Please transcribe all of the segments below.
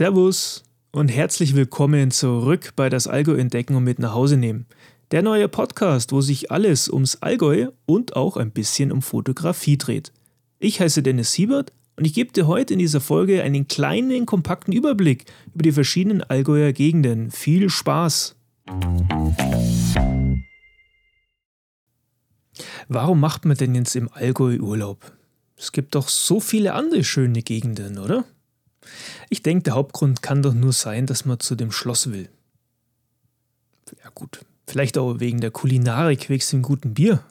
Servus und herzlich willkommen zurück bei das Allgäu entdecken und mit nach Hause nehmen. Der neue Podcast, wo sich alles ums Allgäu und auch ein bisschen um Fotografie dreht. Ich heiße Dennis Siebert und ich gebe dir heute in dieser Folge einen kleinen, kompakten Überblick über die verschiedenen Allgäuer Gegenden. Viel Spaß! Warum macht man denn jetzt im Allgäu Urlaub? Es gibt doch so viele andere schöne Gegenden, oder? Ich denke, der Hauptgrund kann doch nur sein, dass man zu dem Schloss will. Ja gut, vielleicht auch wegen der Kulinarik wegen dem guten Bier.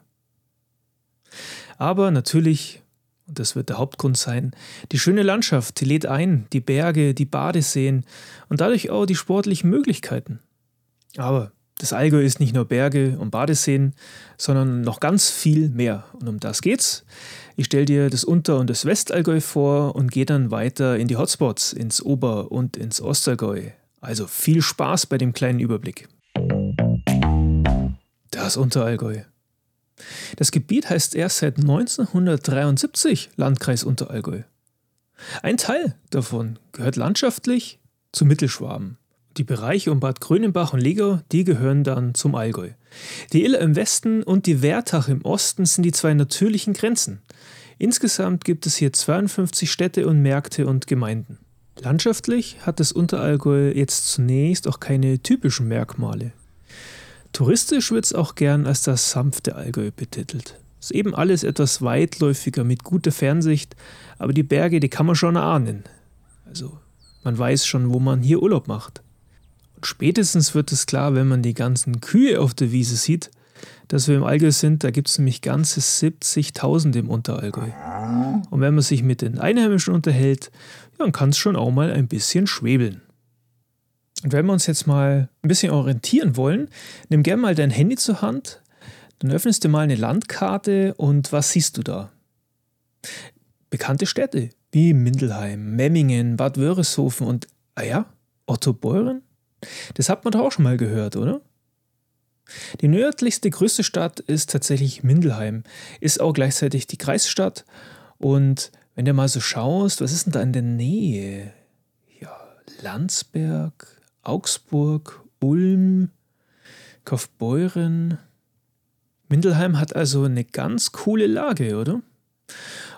Aber natürlich, und das wird der Hauptgrund sein, die schöne Landschaft, die lädt ein, die Berge, die Badeseen und dadurch auch die sportlichen Möglichkeiten. Aber das Allgäu ist nicht nur Berge und Badeseen, sondern noch ganz viel mehr. Und um das geht's. Ich stelle dir das Unter- und das Westallgäu vor und gehe dann weiter in die Hotspots, ins Ober- und ins Ostallgäu. Also viel Spaß bei dem kleinen Überblick. Das Unterallgäu. Das Gebiet heißt erst seit 1973 Landkreis Unterallgäu. Ein Teil davon gehört landschaftlich zu Mittelschwaben. Die Bereiche um Bad Grönenbach und Legau, die gehören dann zum Allgäu. Die Iller im Westen und die Wertach im Osten sind die zwei natürlichen Grenzen. Insgesamt gibt es hier 52 Städte und Märkte und Gemeinden. Landschaftlich hat das Unterallgäu jetzt zunächst auch keine typischen Merkmale. Touristisch wird es auch gern als das sanfte Allgäu betitelt. Ist eben alles etwas weitläufiger mit guter Fernsicht, aber die Berge, die kann man schon ahnen. Also, man weiß schon, wo man hier Urlaub macht. Spätestens wird es klar, wenn man die ganzen Kühe auf der Wiese sieht, dass wir im Allgäu sind. Da gibt es nämlich ganze 70.000 im Unterallgäu. Und wenn man sich mit den Einheimischen unterhält, dann kann es schon auch mal ein bisschen schwebeln. Und wenn wir uns jetzt mal ein bisschen orientieren wollen, nimm gerne mal dein Handy zur Hand, dann öffnest du mal eine Landkarte und was siehst du da? Bekannte Städte wie Mindelheim, Memmingen, Bad Wörishofen und, ah ja, Otto Beuren? Das hat man doch auch schon mal gehört, oder? Die nördlichste größte Stadt ist tatsächlich Mindelheim, ist auch gleichzeitig die Kreisstadt. Und wenn du mal so schaust, was ist denn da in der Nähe? Ja, Landsberg, Augsburg, Ulm, Kaufbeuren. Mindelheim hat also eine ganz coole Lage, oder?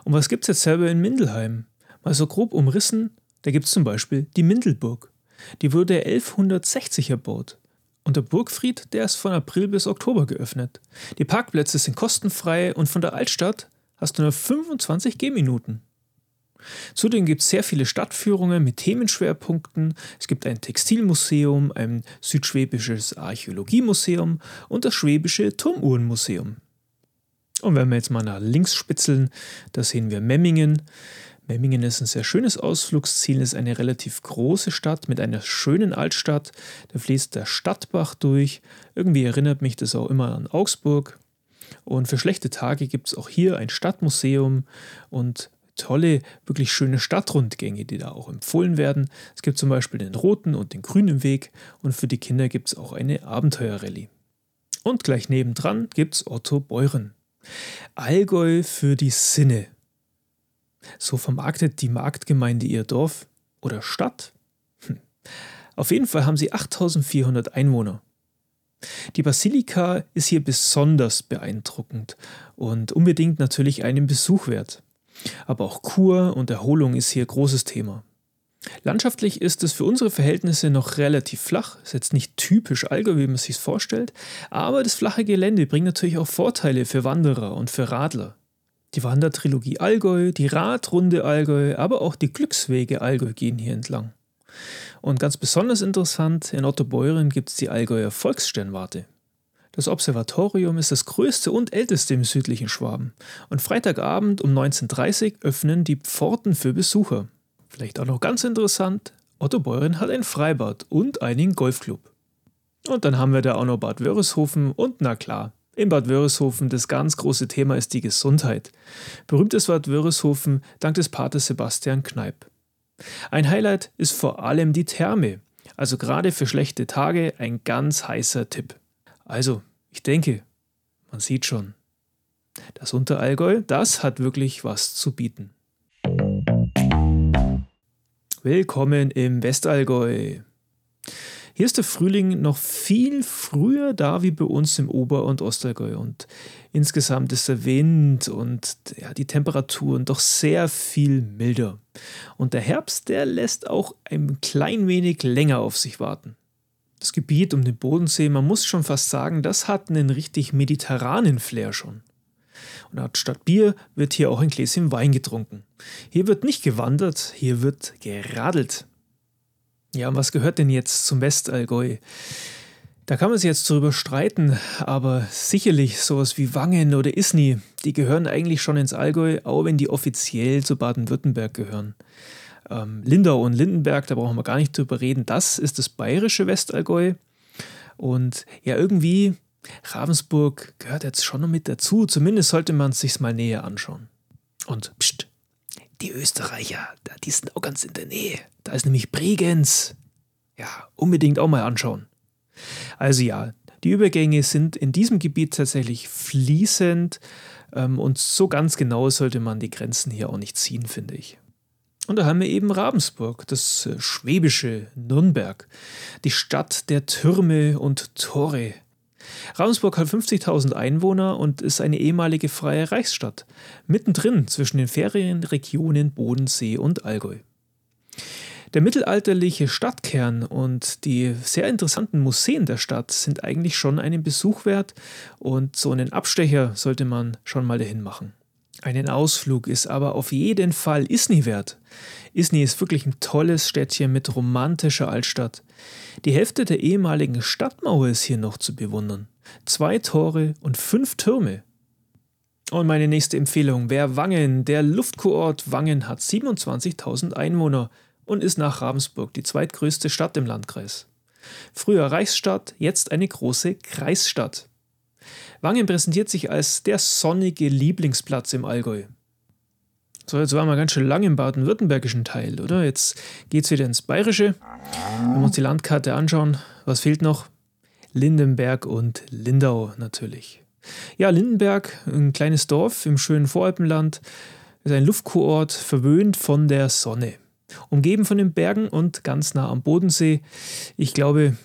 Und was gibt es jetzt selber in Mindelheim? Mal so grob umrissen, da gibt es zum Beispiel die Mindelburg. Die wurde 1160 erbaut. Und der Burgfried, der ist von April bis Oktober geöffnet. Die Parkplätze sind kostenfrei und von der Altstadt hast du nur 25 Gehminuten. Zudem gibt es sehr viele Stadtführungen mit Themenschwerpunkten. Es gibt ein Textilmuseum, ein südschwäbisches Archäologiemuseum und das schwäbische Turmuhrenmuseum. Und wenn wir jetzt mal nach links spitzeln, da sehen wir Memmingen. Memmingen ist ein sehr schönes Ausflugsziel, ist eine relativ große Stadt mit einer schönen Altstadt. Da fließt der Stadtbach durch. Irgendwie erinnert mich das auch immer an Augsburg. Und für schlechte Tage gibt es auch hier ein Stadtmuseum und tolle, wirklich schöne Stadtrundgänge, die da auch empfohlen werden. Es gibt zum Beispiel den roten und den grünen Weg und für die Kinder gibt es auch eine Abenteuerrallye. Und gleich nebendran gibt es Otto Beuren. Allgäu für die Sinne. So vermarktet die Marktgemeinde ihr Dorf oder Stadt? Hm. Auf jeden Fall haben sie 8400 Einwohner. Die Basilika ist hier besonders beeindruckend und unbedingt natürlich einen Besuch wert. Aber auch Kur und Erholung ist hier großes Thema. Landschaftlich ist es für unsere Verhältnisse noch relativ flach, ist jetzt nicht typisch Allgäu, wie man sich vorstellt, aber das flache Gelände bringt natürlich auch Vorteile für Wanderer und für Radler die Wandertrilogie Allgäu, die Radrunde Allgäu, aber auch die Glückswege Allgäu gehen hier entlang. Und ganz besonders interessant, in Ottobeuren gibt es die Allgäuer Volkssternwarte. Das Observatorium ist das größte und älteste im südlichen Schwaben. Und Freitagabend um 19.30 Uhr öffnen die Pforten für Besucher. Vielleicht auch noch ganz interessant, Ottobeuren hat ein Freibad und einen Golfclub. Und dann haben wir da auch noch Bad Wörishofen und na klar, in Bad Wörishofen das ganz große Thema ist die Gesundheit. Berühmt ist Bad Wörishofen dank des Paters Sebastian Kneip. Ein Highlight ist vor allem die Therme, also gerade für schlechte Tage ein ganz heißer Tipp. Also, ich denke, man sieht schon, das Unterallgäu, das hat wirklich was zu bieten. Willkommen im Westallgäu. Hier ist der Frühling noch viel früher da wie bei uns im Ober- und Ostallgäu und insgesamt ist der Wind und ja, die Temperaturen doch sehr viel milder. Und der Herbst, der lässt auch ein klein wenig länger auf sich warten. Das Gebiet um den Bodensee, man muss schon fast sagen, das hat einen richtig mediterranen Flair schon. Und statt Bier wird hier auch ein Gläschen Wein getrunken. Hier wird nicht gewandert, hier wird geradelt. Ja, und was gehört denn jetzt zum Westallgäu? Da kann man sich jetzt drüber streiten, aber sicherlich sowas wie Wangen oder Isny, die gehören eigentlich schon ins Allgäu, auch wenn die offiziell zu Baden-Württemberg gehören. Ähm, Lindau und Lindenberg, da brauchen wir gar nicht drüber reden, das ist das bayerische Westallgäu. Und ja, irgendwie, Ravensburg gehört jetzt schon noch mit dazu, zumindest sollte man es sich mal näher anschauen. Und pst, die Österreicher, die sind auch ganz in der Nähe. Da ist nämlich Bregenz. Ja, unbedingt auch mal anschauen. Also ja, die Übergänge sind in diesem Gebiet tatsächlich fließend ähm, und so ganz genau sollte man die Grenzen hier auch nicht ziehen, finde ich. Und da haben wir eben Ravensburg, das äh, schwäbische Nürnberg, die Stadt der Türme und Tore, Ravensburg hat 50.000 Einwohner und ist eine ehemalige freie Reichsstadt, mittendrin zwischen den Ferienregionen Bodensee und Allgäu. Der mittelalterliche Stadtkern und die sehr interessanten Museen der Stadt sind eigentlich schon einen Besuch wert und so einen Abstecher sollte man schon mal dahin machen. Einen Ausflug ist aber auf jeden Fall Isny wert. Isny ist wirklich ein tolles Städtchen mit romantischer Altstadt. Die Hälfte der ehemaligen Stadtmauer ist hier noch zu bewundern. Zwei Tore und fünf Türme. Und meine nächste Empfehlung wäre Wangen. Der Luftkurort Wangen hat 27.000 Einwohner und ist nach Ravensburg die zweitgrößte Stadt im Landkreis. Früher Reichsstadt, jetzt eine große Kreisstadt. Wangen präsentiert sich als der sonnige Lieblingsplatz im Allgäu. So, jetzt waren wir ganz schön lang im baden-württembergischen Teil, oder? Jetzt geht es wieder ins Bayerische. Wenn wir uns die Landkarte anschauen, was fehlt noch? Lindenberg und Lindau natürlich. Ja, Lindenberg, ein kleines Dorf im schönen Voralpenland, ist ein Luftkurort, verwöhnt von der Sonne. Umgeben von den Bergen und ganz nah am Bodensee. Ich glaube,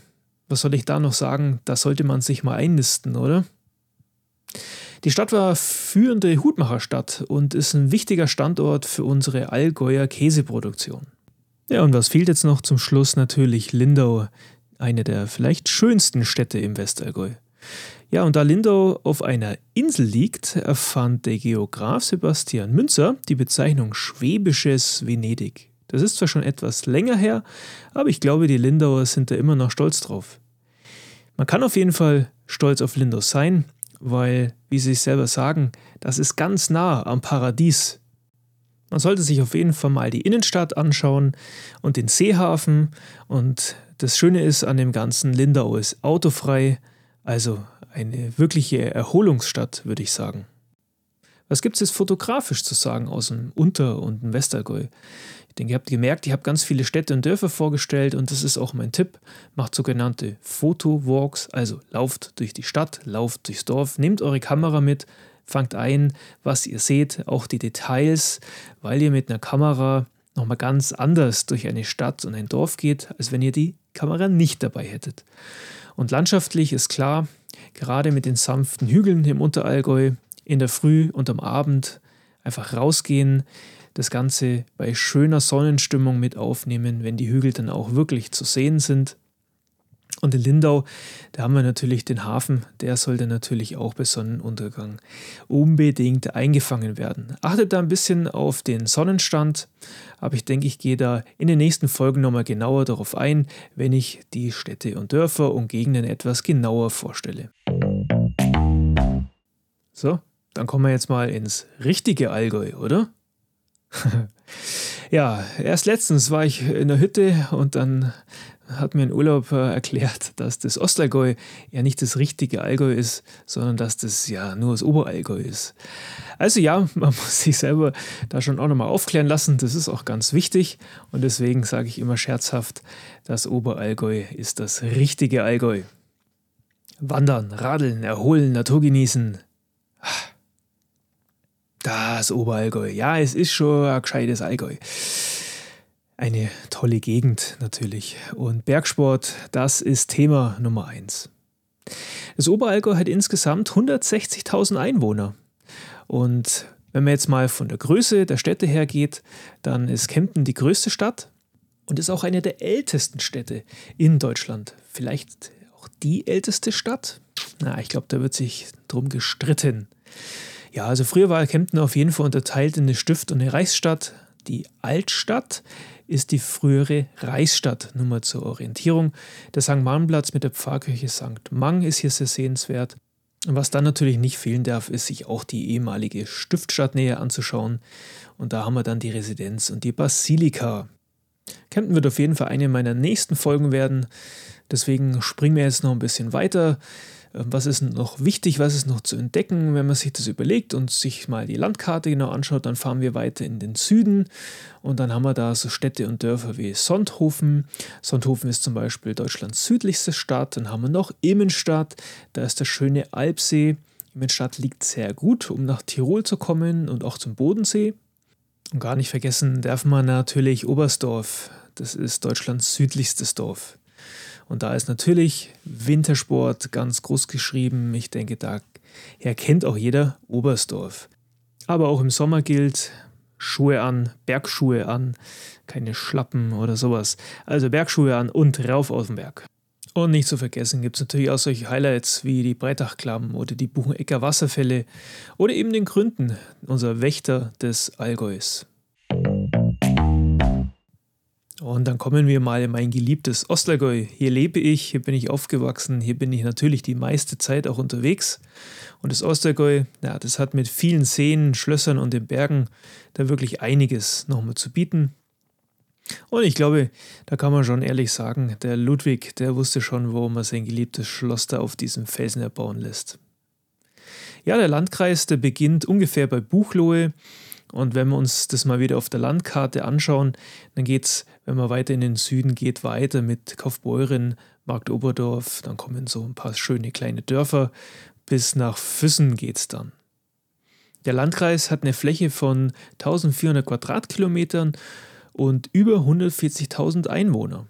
was soll ich da noch sagen? Da sollte man sich mal einnisten, oder? Die Stadt war führende Hutmacherstadt und ist ein wichtiger Standort für unsere Allgäuer Käseproduktion. Ja, und was fehlt jetzt noch zum Schluss? Natürlich Lindau, eine der vielleicht schönsten Städte im Westallgäu. Ja, und da Lindau auf einer Insel liegt, erfand der Geograf Sebastian Münzer die Bezeichnung schwäbisches Venedig. Das ist zwar schon etwas länger her, aber ich glaube, die Lindauer sind da immer noch stolz drauf. Man kann auf jeden Fall stolz auf Lindau sein, weil, wie sie selber sagen, das ist ganz nah am Paradies. Man sollte sich auf jeden Fall mal die Innenstadt anschauen und den Seehafen. Und das Schöne ist an dem ganzen, Lindau ist autofrei, also eine wirkliche Erholungsstadt, würde ich sagen. Was gibt es jetzt fotografisch zu sagen aus dem Unter- und dem Westergäu? Denke, ihr habt gemerkt, ich habe ganz viele Städte und Dörfer vorgestellt und das ist auch mein Tipp. Macht sogenannte Fotowalks, also lauft durch die Stadt, lauft durchs Dorf, nehmt eure Kamera mit, fangt ein, was ihr seht, auch die Details, weil ihr mit einer Kamera nochmal ganz anders durch eine Stadt und ein Dorf geht, als wenn ihr die Kamera nicht dabei hättet. Und landschaftlich ist klar, gerade mit den sanften Hügeln im Unterallgäu, in der Früh und am Abend einfach rausgehen, das Ganze bei schöner Sonnenstimmung mit aufnehmen, wenn die Hügel dann auch wirklich zu sehen sind. Und in Lindau, da haben wir natürlich den Hafen, der sollte natürlich auch bei Sonnenuntergang unbedingt eingefangen werden. Achtet da ein bisschen auf den Sonnenstand, aber ich denke, ich gehe da in den nächsten Folgen nochmal genauer darauf ein, wenn ich die Städte und Dörfer und Gegenden etwas genauer vorstelle. So, dann kommen wir jetzt mal ins richtige Allgäu, oder? ja, erst letztens war ich in der Hütte und dann hat mir ein Urlauber erklärt, dass das Ostallgäu ja nicht das richtige Allgäu ist, sondern dass das ja nur das Oberallgäu ist. Also ja, man muss sich selber da schon auch nochmal aufklären lassen, das ist auch ganz wichtig und deswegen sage ich immer scherzhaft, das Oberallgäu ist das richtige Allgäu. Wandern, radeln, erholen, Natur genießen. Das Oberallgäu. Ja, es ist schon ein gescheites Allgäu. Eine tolle Gegend natürlich. Und Bergsport, das ist Thema Nummer eins. Das Oberallgäu hat insgesamt 160.000 Einwohner. Und wenn man jetzt mal von der Größe der Städte her geht, dann ist Kempten die größte Stadt und ist auch eine der ältesten Städte in Deutschland. Vielleicht auch die älteste Stadt? Na, ich glaube, da wird sich drum gestritten. Ja, also früher war Kempten auf jeden Fall unterteilt in eine Stift- und eine Reichsstadt. Die Altstadt ist die frühere Reichsstadt. Nur mal zur Orientierung. Der St. Marnplatz mit der Pfarrkirche St. Mang ist hier sehr sehenswert. Und was dann natürlich nicht fehlen darf, ist sich auch die ehemalige Stiftstadt näher anzuschauen. Und da haben wir dann die Residenz und die Basilika. Kempten wird auf jeden Fall eine meiner nächsten Folgen werden. Deswegen springen wir jetzt noch ein bisschen weiter. Ähm, was ist noch wichtig, was ist noch zu entdecken? Wenn man sich das überlegt und sich mal die Landkarte genau anschaut, dann fahren wir weiter in den Süden und dann haben wir da so Städte und Dörfer wie Sonthofen. Sonthofen ist zum Beispiel Deutschlands südlichste Stadt. Dann haben wir noch Immenstadt, da ist der schöne Alpsee. Immenstadt liegt sehr gut, um nach Tirol zu kommen und auch zum Bodensee. Und gar nicht vergessen darf man natürlich Oberstdorf. Das ist Deutschlands südlichstes Dorf. Und da ist natürlich Wintersport ganz groß geschrieben. Ich denke, da erkennt auch jeder Oberstdorf. Aber auch im Sommer gilt Schuhe an, Bergschuhe an, keine Schlappen oder sowas. Also Bergschuhe an und rauf aus dem Berg. Und nicht zu vergessen gibt es natürlich auch solche Highlights wie die Breitachklamm oder die Buchenecker Wasserfälle oder eben den Gründen, unser Wächter des Allgäus. Und dann kommen wir mal in mein geliebtes Ostergäu. Hier lebe ich, hier bin ich aufgewachsen, hier bin ich natürlich die meiste Zeit auch unterwegs. Und das Ostergäu, ja, das hat mit vielen Seen, Schlössern und den Bergen da wirklich einiges nochmal zu bieten. Und ich glaube, da kann man schon ehrlich sagen, der Ludwig, der wusste schon, warum er sein geliebtes Schloss da auf diesem Felsen erbauen lässt. Ja, der Landkreis, der beginnt ungefähr bei Buchlohe und wenn wir uns das mal wieder auf der Landkarte anschauen, dann geht es, wenn man weiter in den Süden geht, weiter mit Kaufbeuren, Markt Oberdorf, dann kommen so ein paar schöne kleine Dörfer, bis nach Füssen geht es dann. Der Landkreis hat eine Fläche von 1400 Quadratkilometern und über 140.000 Einwohner.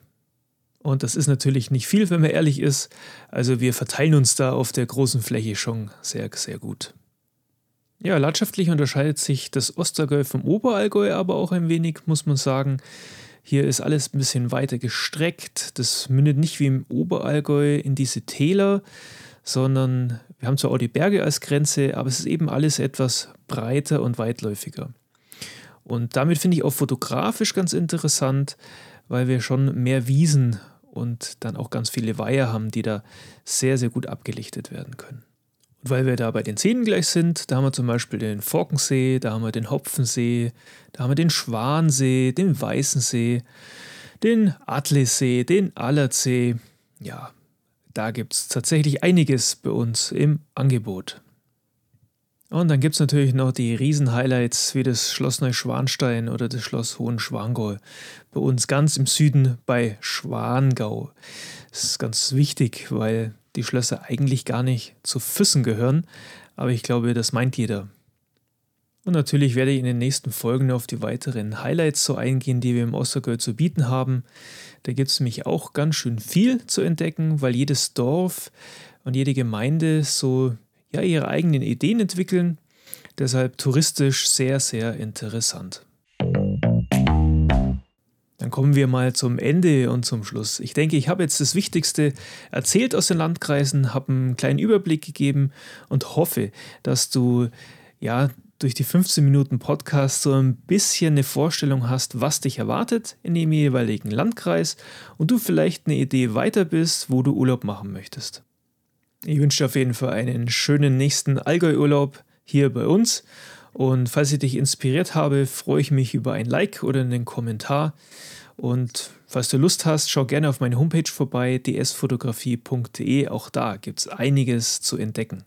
Und das ist natürlich nicht viel, wenn man ehrlich ist. Also wir verteilen uns da auf der großen Fläche schon sehr, sehr gut. Ja, landschaftlich unterscheidet sich das Ostergäu vom Oberallgäu aber auch ein wenig, muss man sagen. Hier ist alles ein bisschen weiter gestreckt. Das mündet nicht wie im Oberallgäu in diese Täler, sondern wir haben zwar auch die Berge als Grenze, aber es ist eben alles etwas breiter und weitläufiger. Und damit finde ich auch fotografisch ganz interessant, weil wir schon mehr Wiesen und dann auch ganz viele Weiher haben, die da sehr, sehr gut abgelichtet werden können weil wir da bei den Seen gleich sind, da haben wir zum Beispiel den Forkensee, da haben wir den Hopfensee, da haben wir den Schwansee, den Weißensee, den Atlissee, den Allertsee. Ja, da gibt es tatsächlich einiges bei uns im Angebot. Und dann gibt es natürlich noch die Riesen-Highlights wie das Schloss Neuschwanstein oder das Schloss Hohenschwangau. Bei uns ganz im Süden bei Schwangau. Das ist ganz wichtig, weil die Schlösser eigentlich gar nicht zu Füssen gehören, aber ich glaube, das meint jeder. Und natürlich werde ich in den nächsten Folgen auf die weiteren Highlights so eingehen, die wir im Ostergöl zu bieten haben. Da gibt es nämlich auch ganz schön viel zu entdecken, weil jedes Dorf und jede Gemeinde so ja, ihre eigenen Ideen entwickeln. Deshalb touristisch sehr, sehr interessant. Dann kommen wir mal zum Ende und zum Schluss. Ich denke, ich habe jetzt das Wichtigste erzählt aus den Landkreisen, habe einen kleinen Überblick gegeben und hoffe, dass du ja durch die 15 Minuten Podcast so ein bisschen eine Vorstellung hast, was dich erwartet in dem jeweiligen Landkreis und du vielleicht eine Idee weiter bist, wo du Urlaub machen möchtest. Ich wünsche dir auf jeden Fall einen schönen nächsten Allgäu-Urlaub hier bei uns und falls ich dich inspiriert habe, freue ich mich über ein Like oder einen Kommentar. Und falls du Lust hast, schau gerne auf meine Homepage vorbei, dsfotografie.de. Auch da gibt es einiges zu entdecken.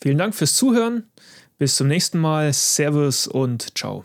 Vielen Dank fürs Zuhören. Bis zum nächsten Mal. Servus und ciao.